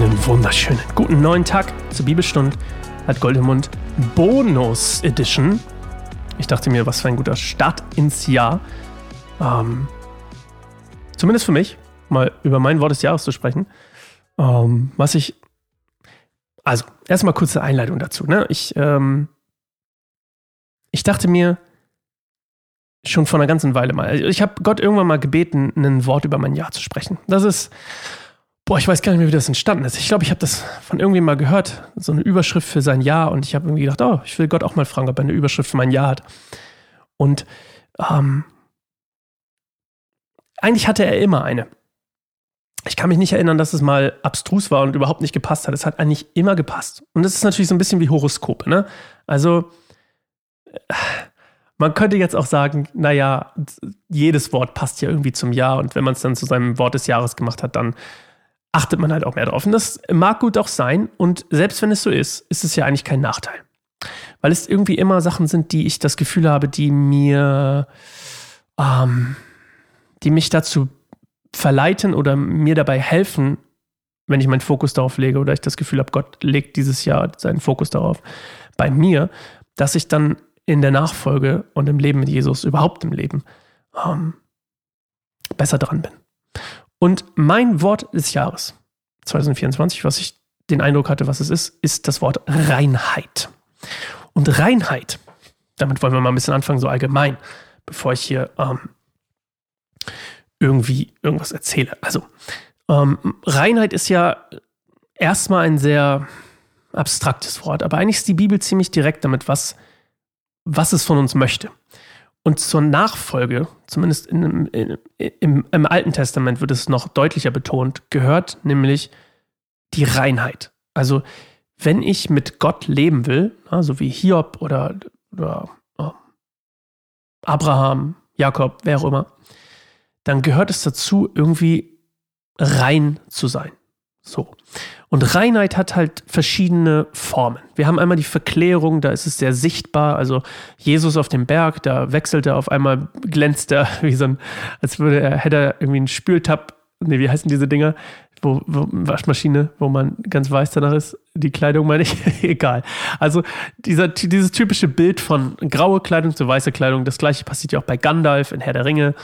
Einen wunderschönen guten neuen Tag zur Bibelstunde hat Goldemund Bonus Edition. Ich dachte mir, was für ein guter Start ins Jahr. Ähm, zumindest für mich, mal über mein Wort des Jahres zu sprechen. Ähm, was ich. Also, erstmal kurze Einleitung dazu. Ne? Ich, ähm, ich dachte mir schon vor einer ganzen Weile mal. Also ich habe Gott irgendwann mal gebeten, ein Wort über mein Jahr zu sprechen. Das ist Boah, ich weiß gar nicht mehr, wie das entstanden ist. Ich glaube, ich habe das von irgendwem mal gehört, so eine Überschrift für sein Jahr. Und ich habe irgendwie gedacht, oh, ich will Gott auch mal fragen, ob er eine Überschrift für mein Jahr hat. Und ähm, eigentlich hatte er immer eine. Ich kann mich nicht erinnern, dass es mal abstrus war und überhaupt nicht gepasst hat. Es hat eigentlich immer gepasst. Und das ist natürlich so ein bisschen wie Horoskope. Ne? Also, man könnte jetzt auch sagen, naja, jedes Wort passt ja irgendwie zum Jahr. Und wenn man es dann zu seinem Wort des Jahres gemacht hat, dann achtet man halt auch mehr drauf. Und das mag gut auch sein. Und selbst wenn es so ist, ist es ja eigentlich kein Nachteil. Weil es irgendwie immer Sachen sind, die ich das Gefühl habe, die mir, ähm, die mich dazu verleiten oder mir dabei helfen, wenn ich meinen Fokus darauf lege oder ich das Gefühl habe, Gott legt dieses Jahr seinen Fokus darauf bei mir, dass ich dann in der Nachfolge und im Leben mit Jesus, überhaupt im Leben, ähm, besser dran bin. Und mein Wort des Jahres 2024, was ich den Eindruck hatte, was es ist, ist das Wort Reinheit. Und Reinheit, damit wollen wir mal ein bisschen anfangen, so allgemein, bevor ich hier ähm, irgendwie irgendwas erzähle. Also, ähm, Reinheit ist ja erstmal ein sehr abstraktes Wort, aber eigentlich ist die Bibel ziemlich direkt damit, was, was es von uns möchte. Und zur Nachfolge, zumindest in, in, im, im Alten Testament wird es noch deutlicher betont, gehört nämlich die Reinheit. Also wenn ich mit Gott leben will, so wie Hiob oder, oder oh, Abraham, Jakob, wer auch immer, dann gehört es dazu, irgendwie rein zu sein. So. Und Reinheit hat halt verschiedene Formen. Wir haben einmal die Verklärung, da ist es sehr sichtbar. Also Jesus auf dem Berg, da wechselt er auf einmal, glänzt er wie so ein, als würde er, hätte er irgendwie einen Spültab, nee, wie heißen diese Dinger? Wo, wo, Waschmaschine, wo man ganz weiß danach ist. Die Kleidung meine ich, egal. Also dieser, dieses typische Bild von graue Kleidung zu weißer Kleidung, das gleiche passiert ja auch bei Gandalf in Herr der Ringe,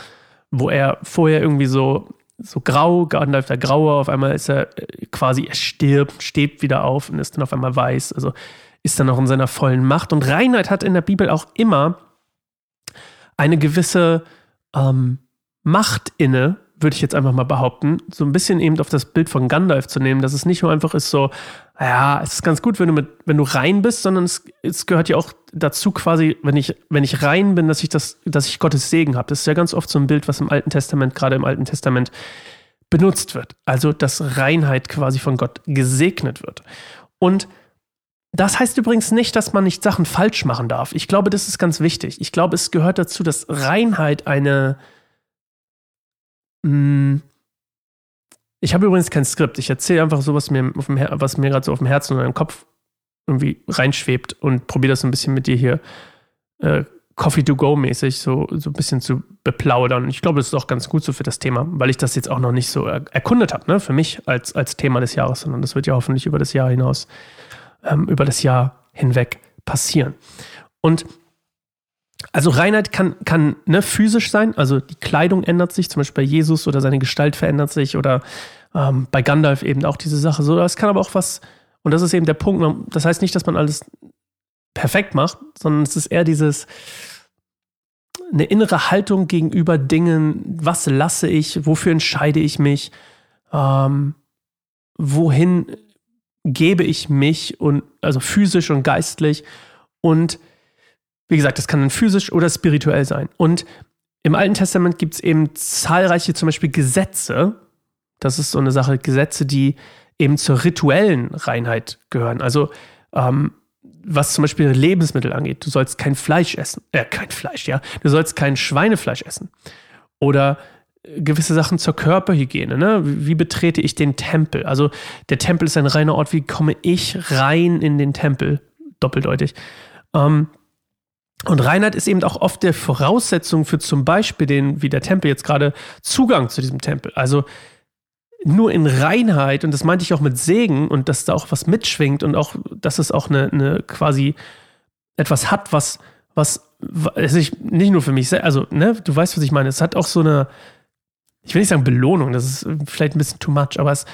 wo er vorher irgendwie so so grau, Gandalf der Graue, auf einmal ist er äh, quasi, er stirbt, steht wieder auf und ist dann auf einmal weiß, also ist dann auch in seiner vollen Macht. Und Reinheit hat in der Bibel auch immer eine gewisse ähm, Macht inne, würde ich jetzt einfach mal behaupten, so ein bisschen eben auf das Bild von Gandalf zu nehmen, dass es nicht nur einfach ist so, ja, es ist ganz gut, wenn du mit, wenn du rein bist, sondern es, es gehört ja auch dazu quasi, wenn ich, wenn ich rein bin, dass ich das, dass ich Gottes Segen habe. Das ist ja ganz oft so ein Bild, was im Alten Testament, gerade im Alten Testament, benutzt wird. Also, dass Reinheit quasi von Gott gesegnet wird. Und das heißt übrigens nicht, dass man nicht Sachen falsch machen darf. Ich glaube, das ist ganz wichtig. Ich glaube, es gehört dazu, dass Reinheit eine, ich habe übrigens kein Skript. Ich erzähle einfach so, was mir, mir gerade so auf dem Herzen und im Kopf irgendwie reinschwebt und probiere das so ein bisschen mit dir hier äh, Coffee to go mäßig so, so ein bisschen zu beplaudern. Ich glaube, das ist auch ganz gut so für das Thema, weil ich das jetzt auch noch nicht so er erkundet habe, ne, für mich als, als Thema des Jahres, sondern das wird ja hoffentlich über das Jahr hinaus, ähm, über das Jahr hinweg passieren. Und also Reinheit kann, kann ne, physisch sein, also die Kleidung ändert sich, zum Beispiel bei Jesus oder seine Gestalt verändert sich oder ähm, bei Gandalf eben auch diese Sache. So, es kann aber auch was, und das ist eben der Punkt, das heißt nicht, dass man alles perfekt macht, sondern es ist eher dieses, eine innere Haltung gegenüber Dingen, was lasse ich, wofür entscheide ich mich, ähm, wohin gebe ich mich und also physisch und geistlich? Und wie gesagt, das kann dann physisch oder spirituell sein. Und im Alten Testament gibt es eben zahlreiche zum Beispiel Gesetze. Das ist so eine Sache, Gesetze, die eben zur rituellen Reinheit gehören. Also ähm, was zum Beispiel Lebensmittel angeht. Du sollst kein Fleisch essen. Äh, kein Fleisch, ja. Du sollst kein Schweinefleisch essen. Oder äh, gewisse Sachen zur Körperhygiene. Ne? Wie, wie betrete ich den Tempel? Also der Tempel ist ein reiner Ort. Wie komme ich rein in den Tempel? Doppeldeutig. Ähm, und Reinheit ist eben auch oft der Voraussetzung für zum Beispiel den, wie der Tempel jetzt gerade, Zugang zu diesem Tempel. Also nur in Reinheit, und das meinte ich auch mit Segen und dass da auch was mitschwingt und auch, dass es auch eine, eine quasi etwas hat, was, was, also ich, nicht nur für mich, also, ne, du weißt, was ich meine. Es hat auch so eine, ich will nicht sagen Belohnung, das ist vielleicht ein bisschen too much, aber es,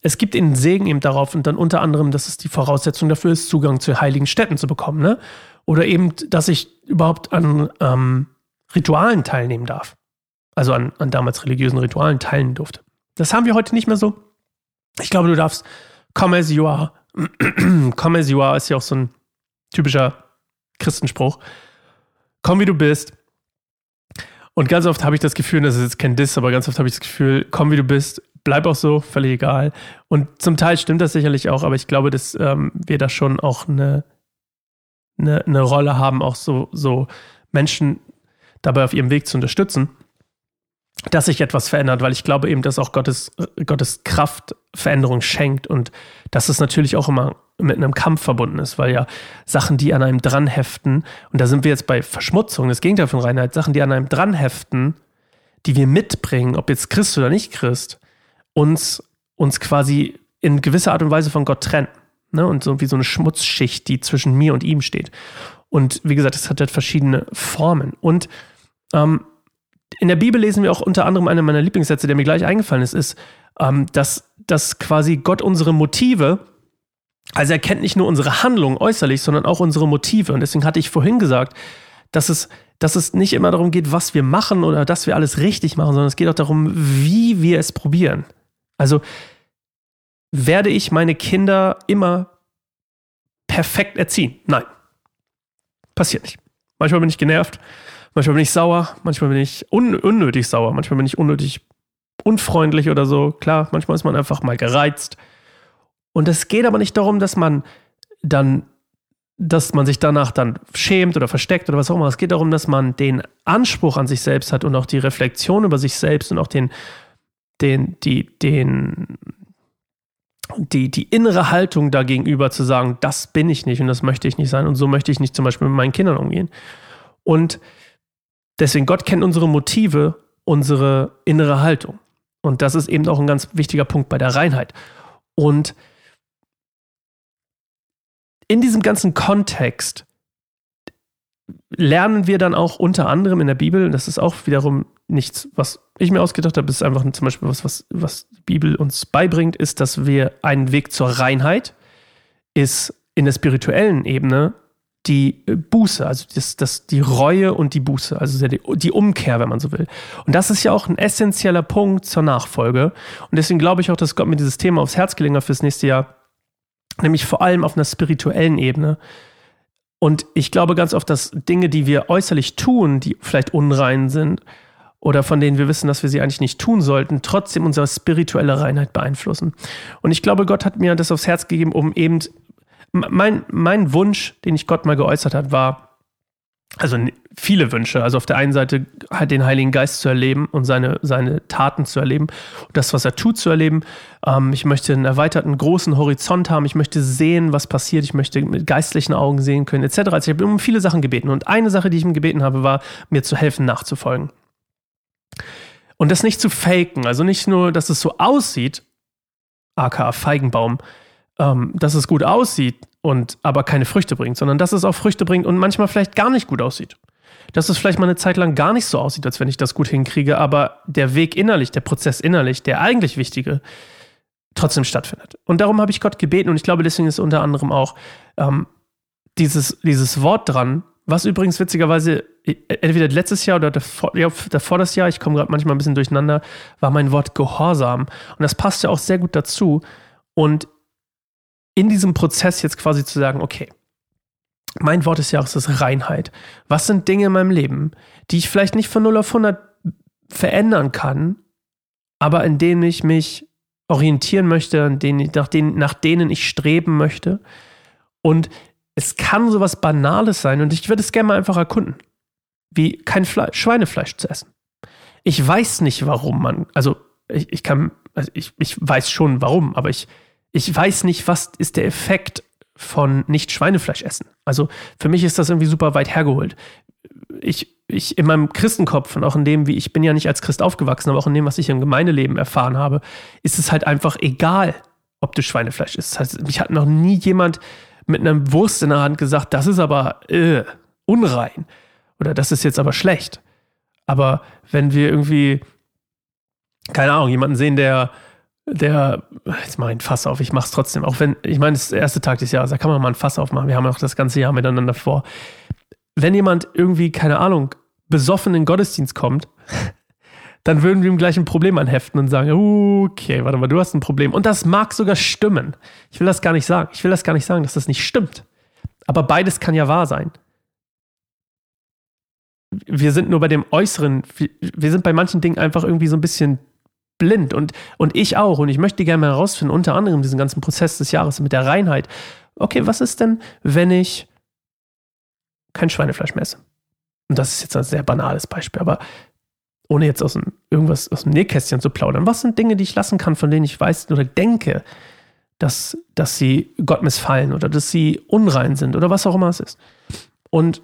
es gibt ihnen Segen eben darauf und dann unter anderem, dass es die Voraussetzung dafür ist, Zugang zu heiligen Städten zu bekommen, ne? Oder eben, dass ich überhaupt an ähm, Ritualen teilnehmen darf. Also an, an damals religiösen Ritualen teilen durfte. Das haben wir heute nicht mehr so. Ich glaube, du darfst come as you are. come as you are ist ja auch so ein typischer Christenspruch. Komm wie du bist. Und ganz oft habe ich das Gefühl, das ist jetzt kein Diss, aber ganz oft habe ich das Gefühl, komm wie du bist, bleib auch so, völlig egal. Und zum Teil stimmt das sicherlich auch, aber ich glaube, dass ähm, wir da schon auch eine, eine, eine Rolle haben, auch so, so Menschen dabei auf ihrem Weg zu unterstützen dass sich etwas verändert, weil ich glaube eben, dass auch Gottes, Gottes Kraft Veränderung schenkt und dass es natürlich auch immer mit einem Kampf verbunden ist, weil ja Sachen, die an einem dranheften, und da sind wir jetzt bei Verschmutzung, das Gegenteil von Reinheit, Sachen, die an einem dranheften, die wir mitbringen, ob jetzt Christ oder nicht Christ, uns, uns quasi in gewisser Art und Weise von Gott trennen. Ne? Und so wie so eine Schmutzschicht, die zwischen mir und ihm steht. Und wie gesagt, es hat halt verschiedene Formen. Und ähm, in der Bibel lesen wir auch unter anderem einer meiner Lieblingssätze, der mir gleich eingefallen ist, ist, ähm, dass, dass quasi Gott unsere Motive, also er kennt nicht nur unsere Handlungen äußerlich, sondern auch unsere Motive. Und deswegen hatte ich vorhin gesagt, dass es, dass es nicht immer darum geht, was wir machen oder dass wir alles richtig machen, sondern es geht auch darum, wie wir es probieren. Also werde ich meine Kinder immer perfekt erziehen? Nein. Passiert nicht. Manchmal bin ich genervt, Manchmal bin ich sauer, manchmal bin ich un unnötig sauer, manchmal bin ich unnötig unfreundlich oder so. Klar, manchmal ist man einfach mal gereizt. Und es geht aber nicht darum, dass man dann, dass man sich danach dann schämt oder versteckt oder was auch immer. Es geht darum, dass man den Anspruch an sich selbst hat und auch die Reflexion über sich selbst und auch den, den, die, den, die, die innere Haltung dagegenüber zu sagen, das bin ich nicht und das möchte ich nicht sein und so möchte ich nicht zum Beispiel mit meinen Kindern umgehen. Und Deswegen, Gott kennt unsere Motive, unsere innere Haltung. Und das ist eben auch ein ganz wichtiger Punkt bei der Reinheit. Und in diesem ganzen Kontext lernen wir dann auch unter anderem in der Bibel, das ist auch wiederum nichts, was ich mir ausgedacht habe, ist einfach zum Beispiel was, was, was die Bibel uns beibringt, ist, dass wir einen Weg zur Reinheit ist in der spirituellen Ebene die Buße, also das, das, die Reue und die Buße, also die, die Umkehr, wenn man so will. Und das ist ja auch ein essentieller Punkt zur Nachfolge. Und deswegen glaube ich auch, dass Gott mir dieses Thema aufs Herz gelegen hat fürs nächste Jahr, nämlich vor allem auf einer spirituellen Ebene. Und ich glaube ganz oft, dass Dinge, die wir äußerlich tun, die vielleicht unrein sind oder von denen wir wissen, dass wir sie eigentlich nicht tun sollten, trotzdem unsere spirituelle Reinheit beeinflussen. Und ich glaube, Gott hat mir das aufs Herz gegeben, um eben mein, mein Wunsch, den ich Gott mal geäußert hat, war, also viele Wünsche. Also auf der einen Seite halt den Heiligen Geist zu erleben und seine, seine Taten zu erleben und das, was er tut, zu erleben. Ähm, ich möchte einen erweiterten großen Horizont haben. Ich möchte sehen, was passiert. Ich möchte mit geistlichen Augen sehen können, etc. Also ich habe um viele Sachen gebeten. Und eine Sache, die ich ihm gebeten habe, war, mir zu helfen, nachzufolgen. Und das nicht zu faken. Also nicht nur, dass es so aussieht, aka Feigenbaum, ähm, dass es gut aussieht und aber keine Früchte bringt, sondern dass es auch Früchte bringt und manchmal vielleicht gar nicht gut aussieht. Dass es vielleicht mal eine Zeit lang gar nicht so aussieht, als wenn ich das gut hinkriege, aber der Weg innerlich, der Prozess innerlich, der eigentlich wichtige, trotzdem stattfindet. Und darum habe ich Gott gebeten und ich glaube, deswegen ist unter anderem auch ähm, dieses, dieses Wort dran, was übrigens witzigerweise entweder letztes Jahr oder davor, ja, davor das Jahr, ich komme gerade manchmal ein bisschen durcheinander, war mein Wort Gehorsam. Und das passt ja auch sehr gut dazu. Und in diesem Prozess jetzt quasi zu sagen, okay, mein Wort des Jahres ist Reinheit. Was sind Dinge in meinem Leben, die ich vielleicht nicht von 0 auf 100 verändern kann, aber in denen ich mich orientieren möchte, denen, nach, denen, nach denen ich streben möchte. Und es kann sowas Banales sein und ich würde es gerne mal einfach erkunden, wie kein Fleisch, Schweinefleisch zu essen. Ich weiß nicht, warum man, also ich, ich kann, also ich, ich weiß schon warum, aber ich, ich weiß nicht, was ist der Effekt von nicht Schweinefleisch essen. Also für mich ist das irgendwie super weit hergeholt. Ich ich in meinem Christenkopf und auch in dem, wie ich bin ja nicht als Christ aufgewachsen, aber auch in dem, was ich im Gemeindeleben erfahren habe, ist es halt einfach egal, ob du Schweinefleisch isst. Das heißt, mich hat noch nie jemand mit einer Wurst in der Hand gesagt, das ist aber äh, unrein oder das ist jetzt aber schlecht. Aber wenn wir irgendwie, keine Ahnung, jemanden sehen, der, der, jetzt ich ein Fass auf, ich mach's trotzdem, auch wenn, ich meine, es ist der erste Tag des Jahres, da kann man mal ein Fass aufmachen, wir haben auch das ganze Jahr miteinander vor. Wenn jemand irgendwie, keine Ahnung, besoffen in den Gottesdienst kommt, dann würden wir ihm gleich ein Problem anheften und sagen, okay, warte mal, du hast ein Problem. Und das mag sogar stimmen. Ich will das gar nicht sagen. Ich will das gar nicht sagen, dass das nicht stimmt. Aber beides kann ja wahr sein. Wir sind nur bei dem Äußeren, wir sind bei manchen Dingen einfach irgendwie so ein bisschen blind und, und ich auch. Und ich möchte gerne mal herausfinden, unter anderem diesen ganzen Prozess des Jahres mit der Reinheit. Okay, was ist denn, wenn ich kein Schweinefleisch messe? Und das ist jetzt ein sehr banales Beispiel, aber ohne jetzt aus dem, irgendwas aus dem Nähkästchen zu plaudern, was sind Dinge, die ich lassen kann, von denen ich weiß oder denke, dass, dass sie Gott missfallen oder dass sie unrein sind oder was auch immer es ist. Und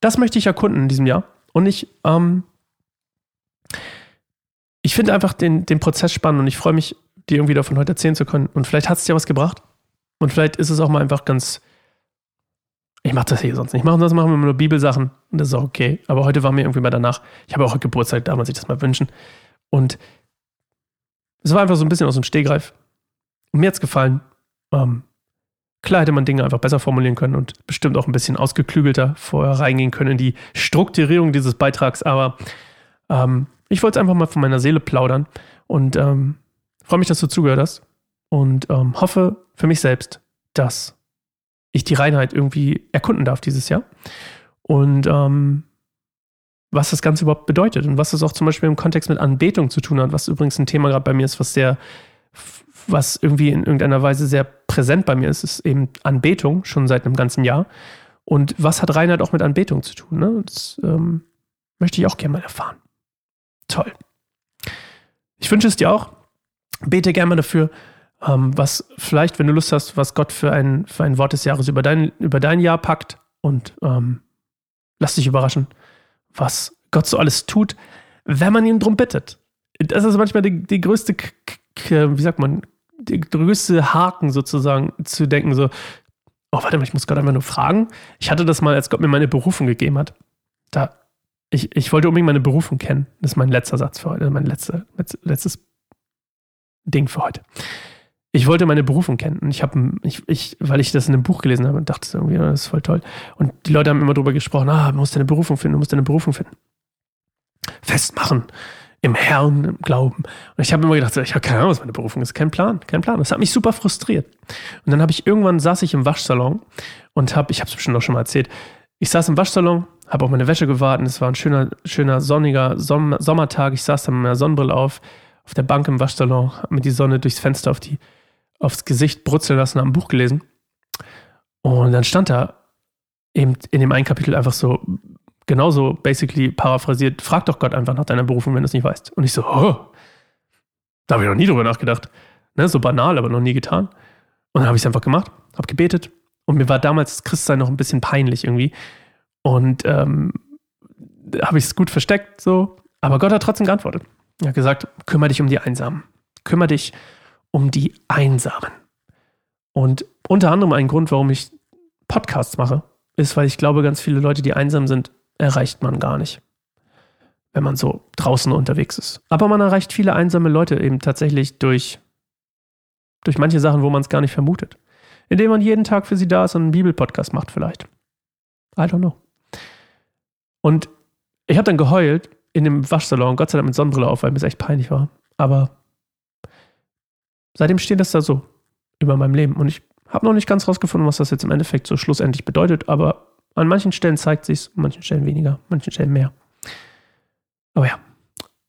das möchte ich erkunden in diesem Jahr. Und ich, ähm, ich finde einfach den, den Prozess spannend und ich freue mich, dir irgendwie davon heute erzählen zu können. Und vielleicht hat es dir was gebracht. Und vielleicht ist es auch mal einfach ganz, ich mache das hier sonst nicht. Machen das machen wir nur Bibelsachen und das ist auch okay. Aber heute war mir irgendwie mal danach. Ich habe auch Geburtstag, da muss ich das mal wünschen. Und es war einfach so ein bisschen aus dem Stehgreif. Und mir hat es gefallen. Ähm, klar hätte man Dinge einfach besser formulieren können und bestimmt auch ein bisschen ausgeklügelter vorher reingehen können in die Strukturierung dieses Beitrags. Aber ähm, ich wollte es einfach mal von meiner Seele plaudern und ähm, freue mich, dass du zugehört hast und ähm, hoffe für mich selbst, dass ich die Reinheit irgendwie erkunden darf dieses Jahr. Und ähm, was das Ganze überhaupt bedeutet und was das auch zum Beispiel im Kontext mit Anbetung zu tun hat, was übrigens ein Thema gerade bei mir ist, was sehr, was irgendwie in irgendeiner Weise sehr präsent bei mir ist, ist eben Anbetung, schon seit einem ganzen Jahr. Und was hat Reinheit auch mit Anbetung zu tun? Ne? Das ähm, möchte ich auch gerne mal erfahren. Toll. Ich wünsche es dir auch. Bete gerne mal dafür, ähm, was vielleicht, wenn du Lust hast, was Gott für ein, für ein Wort des Jahres über dein, über dein Jahr packt und ähm, lass dich überraschen, was Gott so alles tut, wenn man ihn drum bittet. Das ist manchmal die, die größte, wie sagt man, größte Haken sozusagen zu denken, so, oh, warte mal, ich muss Gott einfach nur fragen. Ich hatte das mal, als Gott mir meine Berufung gegeben hat. Da, ich, ich wollte unbedingt meine Berufung kennen. Das ist mein letzter Satz für heute, mein letzter, letztes Ding für heute ich wollte meine Berufung kennen. Und ich habe, ich, ich, weil ich das in einem Buch gelesen habe und dachte irgendwie, das ist voll toll. Und die Leute haben immer darüber gesprochen, ah, du musst deine Berufung finden, du musst deine Berufung finden. Festmachen im Herrn, im Glauben. Und ich habe immer gedacht, ich habe keine Ahnung, was meine Berufung ist. Kein Plan, kein Plan. Das hat mich super frustriert. Und dann habe ich irgendwann saß ich im Waschsalon und habe, ich habe es bestimmt auch schon mal erzählt, ich saß im Waschsalon, habe auf meine Wäsche gewartet. Es war ein schöner, schöner sonniger Sommertag. Ich saß da mit meiner Sonnenbrille auf, auf der Bank im Waschsalon, habe mir die Sonne durchs Fenster auf die aufs Gesicht brutzeln lassen, haben ein Buch gelesen. Und dann stand da eben in dem einen Kapitel einfach so, genauso basically paraphrasiert, frag doch Gott einfach nach deiner Berufung, wenn du es nicht weißt. Und ich so, oh, da habe ich noch nie drüber nachgedacht. Ne, so banal, aber noch nie getan. Und dann habe ich es einfach gemacht, habe gebetet. Und mir war damals das Christsein noch ein bisschen peinlich irgendwie. Und ähm, habe ich es gut versteckt, so. Aber Gott hat trotzdem geantwortet. Er hat gesagt, kümmere dich um die Einsamen. Kümmere dich um um die Einsamen. Und unter anderem ein Grund, warum ich Podcasts mache, ist, weil ich glaube, ganz viele Leute, die einsam sind, erreicht man gar nicht, wenn man so draußen unterwegs ist. Aber man erreicht viele einsame Leute eben tatsächlich durch, durch manche Sachen, wo man es gar nicht vermutet. Indem man jeden Tag für sie da ist und einen Bibelpodcast macht vielleicht. I don't know. Und ich habe dann geheult in dem Waschsalon, Gott sei Dank mit Sonnenbrille auf, weil mir es echt peinlich war. Aber seitdem steht das da so über meinem Leben. Und ich habe noch nicht ganz rausgefunden, was das jetzt im Endeffekt so schlussendlich bedeutet, aber an manchen Stellen zeigt sich an manchen Stellen weniger, an manchen Stellen mehr. Aber ja,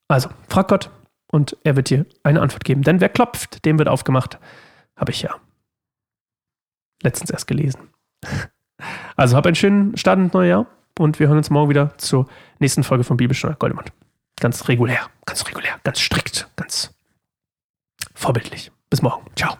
also frag Gott und er wird dir eine Antwort geben. Denn wer klopft, dem wird aufgemacht. Habe ich ja letztens erst gelesen. Also hab einen schönen Start ins neue Jahr und wir hören uns morgen wieder zur nächsten Folge von Bibelstunde Goldemund. Ganz regulär, ganz regulär, ganz strikt, ganz vorbildlich. Bis morgen. Ciao.